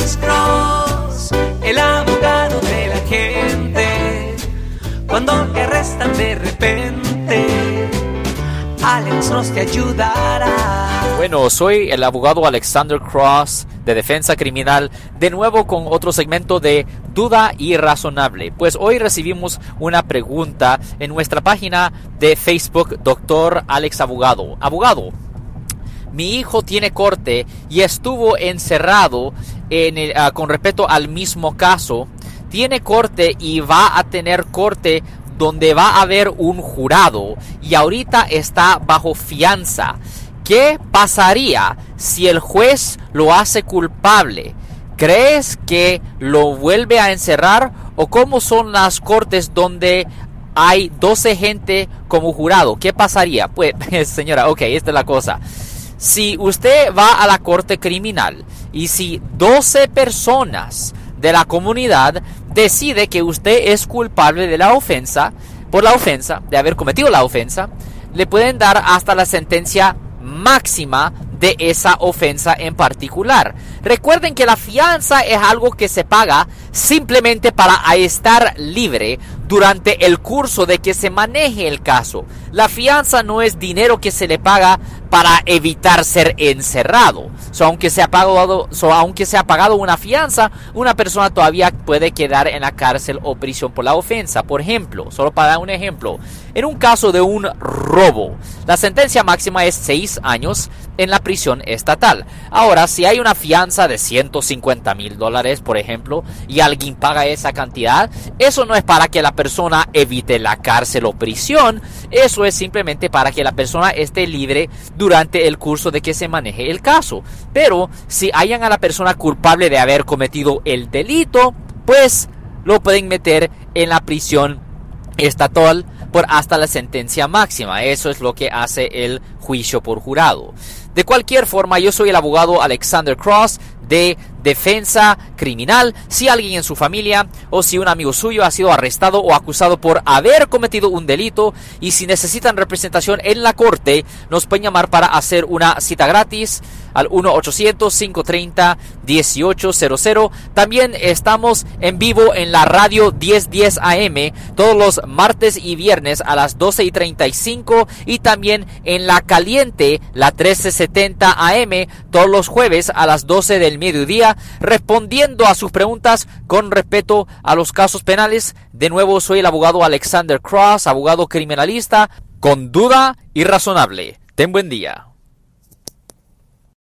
Cross, el abogado de la gente. Cuando te arrestan de repente, Alex Cross te ayudará. Bueno, soy el abogado Alexander Cross de Defensa Criminal, de nuevo con otro segmento de Duda Irrazonable. Pues hoy recibimos una pregunta en nuestra página de Facebook, Doctor Alex Abogado. Abogado, mi hijo tiene corte y estuvo encerrado en ah, con respecto al mismo caso. Tiene corte y va a tener corte donde va a haber un jurado y ahorita está bajo fianza. ¿Qué pasaría si el juez lo hace culpable? ¿Crees que lo vuelve a encerrar o cómo son las cortes donde hay 12 gente como jurado? ¿Qué pasaría? Pues, señora, ok, esta es la cosa. Si usted va a la corte criminal y si 12 personas de la comunidad decide que usted es culpable de la ofensa, por la ofensa, de haber cometido la ofensa, le pueden dar hasta la sentencia máxima de esa ofensa en particular. Recuerden que la fianza es algo que se paga simplemente para estar libre durante el curso de que se maneje el caso. La fianza no es dinero que se le paga para evitar ser encerrado. aunque, se ha pagado, aunque se ha pagado una fianza, una persona todavía puede quedar en la cárcel o prisión por la ofensa. Por ejemplo, solo para dar un ejemplo, en un caso de un robo, la sentencia máxima es 6 años en la prisión estatal. Ahora, si hay una fianza de 150 mil dólares, por ejemplo, y alguien paga esa cantidad, eso no es para que la persona evite la cárcel o prisión, eso es simplemente para que la persona esté libre durante el curso de que se maneje el caso. Pero si hayan a la persona culpable de haber cometido el delito, pues lo pueden meter en la prisión estatal por hasta la sentencia máxima. Eso es lo que hace el juicio por jurado. De cualquier forma, yo soy el abogado Alexander Cross de defensa criminal si alguien en su familia o si un amigo suyo ha sido arrestado o acusado por haber cometido un delito y si necesitan representación en la corte nos pueden llamar para hacer una cita gratis al 1-800-530-1800. También estamos en vivo en la radio 1010 AM todos los martes y viernes a las 12 y 35 y también en la caliente la 1370 AM todos los jueves a las 12 del mediodía respondiendo a sus preguntas con respeto a los casos penales. De nuevo soy el abogado Alexander Cross, abogado criminalista con duda y razonable. Ten buen día.